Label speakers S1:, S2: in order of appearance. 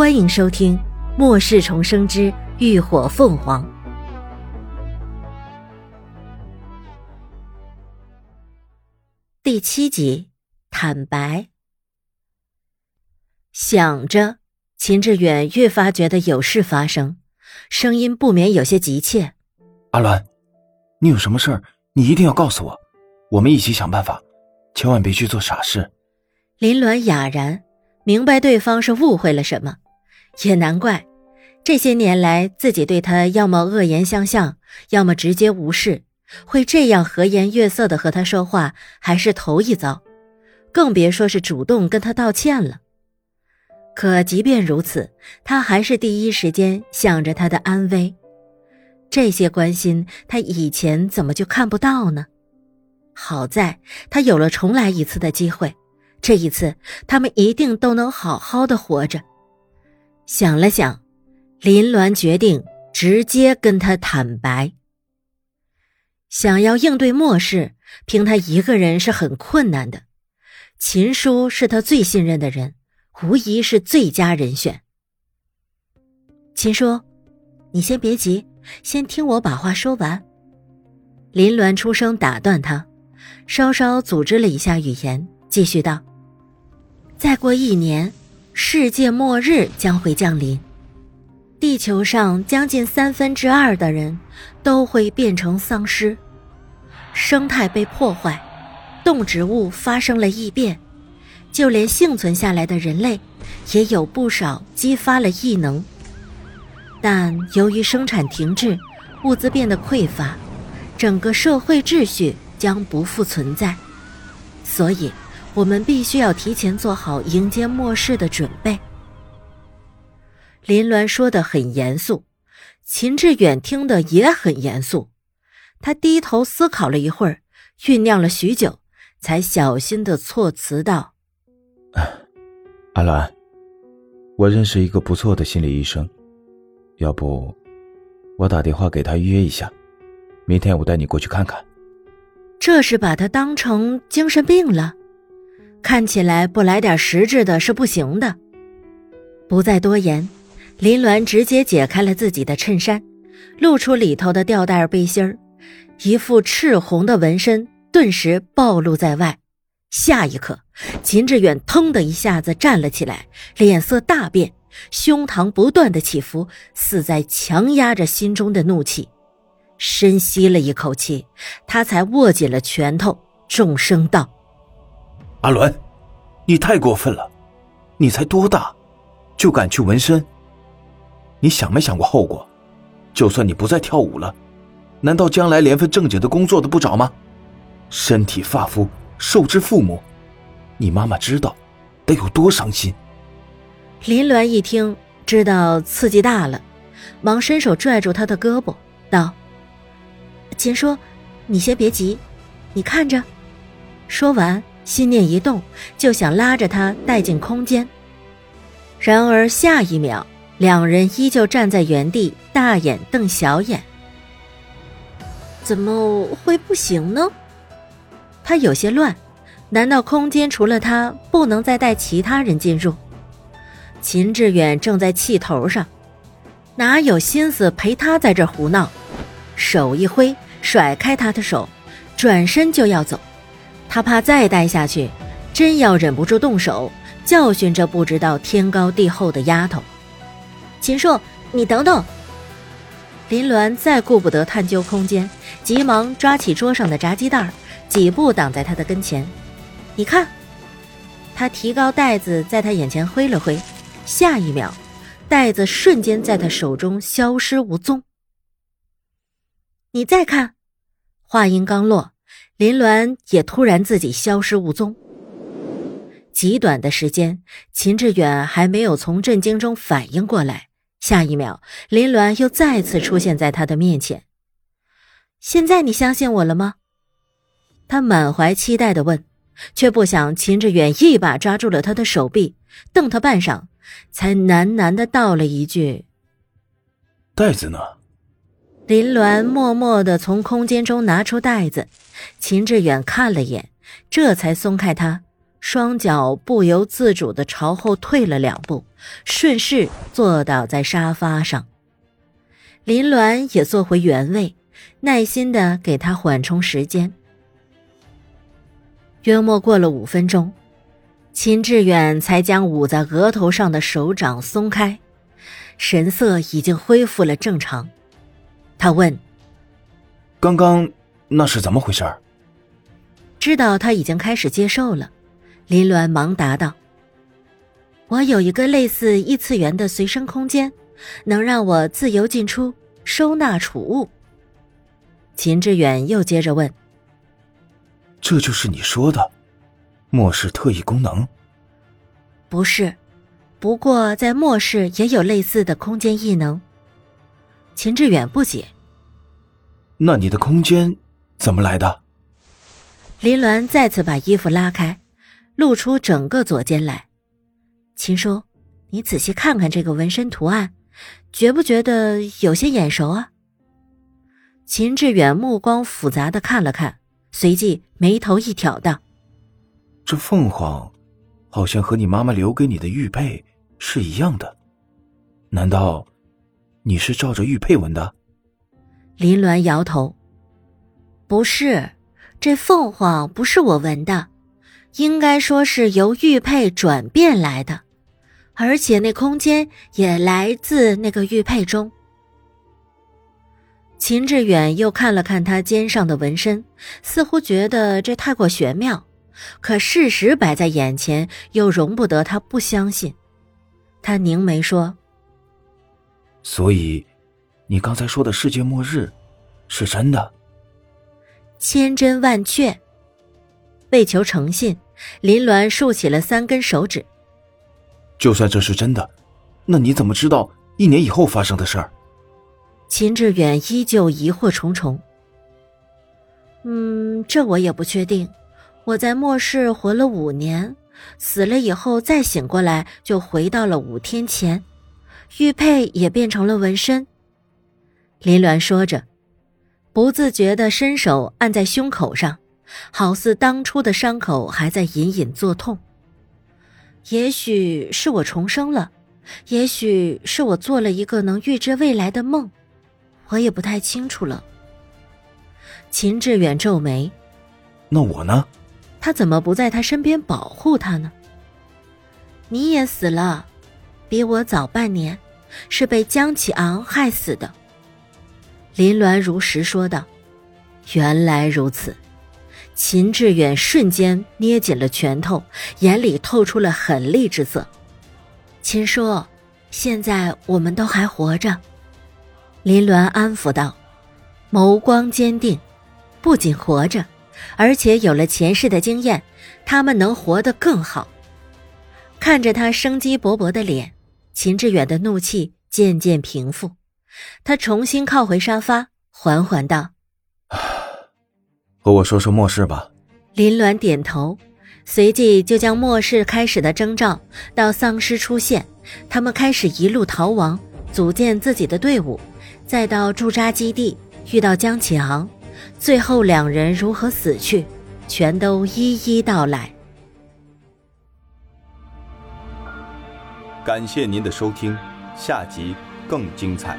S1: 欢迎收听《末世重生之浴火凤凰》第七集。坦白。想着，秦志远越发觉得有事发生，声音不免有些急切：“
S2: 阿鸾，你有什么事儿，你一定要告诉我，我们一起想办法，千万别去做傻事。”
S1: 林鸾哑然。明白对方是误会了什么，也难怪，这些年来自己对他要么恶言相向，要么直接无视，会这样和颜悦色的和他说话还是头一遭，更别说是主动跟他道歉了。可即便如此，他还是第一时间想着他的安危，这些关心他以前怎么就看不到呢？好在他有了重来一次的机会。这一次，他们一定都能好好的活着。想了想，林鸾决定直接跟他坦白。想要应对末世，凭他一个人是很困难的。秦叔是他最信任的人，无疑是最佳人选。秦叔，你先别急，先听我把话说完。林鸾出声打断他，稍稍组织了一下语言，继续道。再过一年，世界末日将会降临，地球上将近三分之二的人都会变成丧尸，生态被破坏，动植物发生了异变，就连幸存下来的人类，也有不少激发了异能。但由于生产停滞，物资变得匮乏，整个社会秩序将不复存在，所以。我们必须要提前做好迎接末世的准备。林鸾说的很严肃，秦志远听得也很严肃。他低头思考了一会儿，酝酿了许久，才小心的措辞道：“
S2: 阿鸾，我认识一个不错的心理医生，要不我打电话给他预约一下，明天我带你过去看看。”
S1: 这是把他当成精神病了。看起来不来点实质的是不行的。不再多言，林鸾直接解开了自己的衬衫，露出里头的吊带背心儿，一副赤红的纹身顿时暴露在外。下一刻，秦志远腾的一下子站了起来，脸色大变，胸膛不断的起伏，似在强压着心中的怒气。深吸了一口气，他才握紧了拳头，重声道。
S2: 阿伦，你太过分了！你才多大，就敢去纹身？你想没想过后果？就算你不再跳舞了，难道将来连份正经的工作都不找吗？身体发肤受之父母，你妈妈知道，得有多伤心？
S1: 林鸾一听，知道刺激大了，忙伸手拽住他的胳膊，道：“秦叔，你先别急，你看着。”说完。心念一动，就想拉着他带进空间。然而下一秒，两人依旧站在原地，大眼瞪小眼。怎么会不行呢？他有些乱，难道空间除了他，不能再带其他人进入？秦志远正在气头上，哪有心思陪他在这胡闹？手一挥，甩开他的手，转身就要走。他怕再待下去，真要忍不住动手教训这不知道天高地厚的丫头。秦硕，你等等！林鸾再顾不得探究空间，急忙抓起桌上的炸鸡袋，几步挡在他的跟前。你看，他提高袋子，在他眼前挥了挥，下一秒，袋子瞬间在他手中消失无踪。你再看，话音刚落。林鸾也突然自己消失无踪。极短的时间，秦志远还没有从震惊中反应过来，下一秒，林鸾又再次出现在他的面前。现在你相信我了吗？他满怀期待的问，却不想秦志远一把抓住了他的手臂，瞪他半晌，才喃喃的道了一句：“
S2: 袋子呢？”
S1: 林鸾默默的从空间中拿出袋子，秦志远看了眼，这才松开他，双脚不由自主的朝后退了两步，顺势坐倒在沙发上。林鸾也坐回原位，耐心的给他缓冲时间。约莫过了五分钟，秦志远才将捂在额头上的手掌松开，神色已经恢复了正常。他问：“
S2: 刚刚那是怎么回事？”
S1: 知道他已经开始接受了，林鸾忙答道：“我有一个类似异次元的随身空间，能让我自由进出，收纳储物。”秦志远又接着问。
S2: 这就是你说的末世特异功能？
S1: 不是，不过在末世也有类似的空间异能。秦志远不解。
S2: 那你的空间怎么来的？
S1: 林鸾再次把衣服拉开，露出整个左肩来。秦叔，你仔细看看这个纹身图案，觉不觉得有些眼熟啊？秦志远目光复杂的看了看。随即眉头一挑，道：“
S2: 这凤凰，好像和你妈妈留给你的玉佩是一样的，难道你是照着玉佩纹的？”
S1: 林鸾摇头：“不是，这凤凰不是我纹的，应该说是由玉佩转变来的，而且那空间也来自那个玉佩中。”秦志远又看了看他肩上的纹身，似乎觉得这太过玄妙，可事实摆在眼前，又容不得他不相信。他凝眉说：“
S2: 所以，你刚才说的世界末日，是真的？”
S1: 千真万确。为求诚信，林鸾竖起了三根手指。
S2: 就算这是真的，那你怎么知道一年以后发生的事儿？
S1: 秦志远依旧疑惑重重。嗯，这我也不确定。我在末世活了五年，死了以后再醒过来，就回到了五天前，玉佩也变成了纹身。林鸾说着，不自觉的伸手按在胸口上，好似当初的伤口还在隐隐作痛。也许是我重生了，也许是我做了一个能预知未来的梦。我也不太清楚了。秦志远皱眉：“
S2: 那我呢？
S1: 他怎么不在他身边保护他呢？”你也死了，比我早半年，是被江启昂害死的。林鸾如实说道：“原来如此。”秦志远瞬间捏紧了拳头，眼里透出了狠厉之色。秦叔，现在我们都还活着。林鸾安抚道，眸光坚定。不仅活着，而且有了前世的经验，他们能活得更好。看着他生机勃勃的脸，秦志远的怒气渐渐平复。他重新靠回沙发，缓缓道：“
S2: 和我说说末世吧。”
S1: 林鸾点头，随即就将末世开始的征兆到丧尸出现，他们开始一路逃亡，组建自己的队伍。再到驻扎基地遇到江启昂，最后两人如何死去，全都一一道来。
S3: 感谢您的收听，下集更精彩。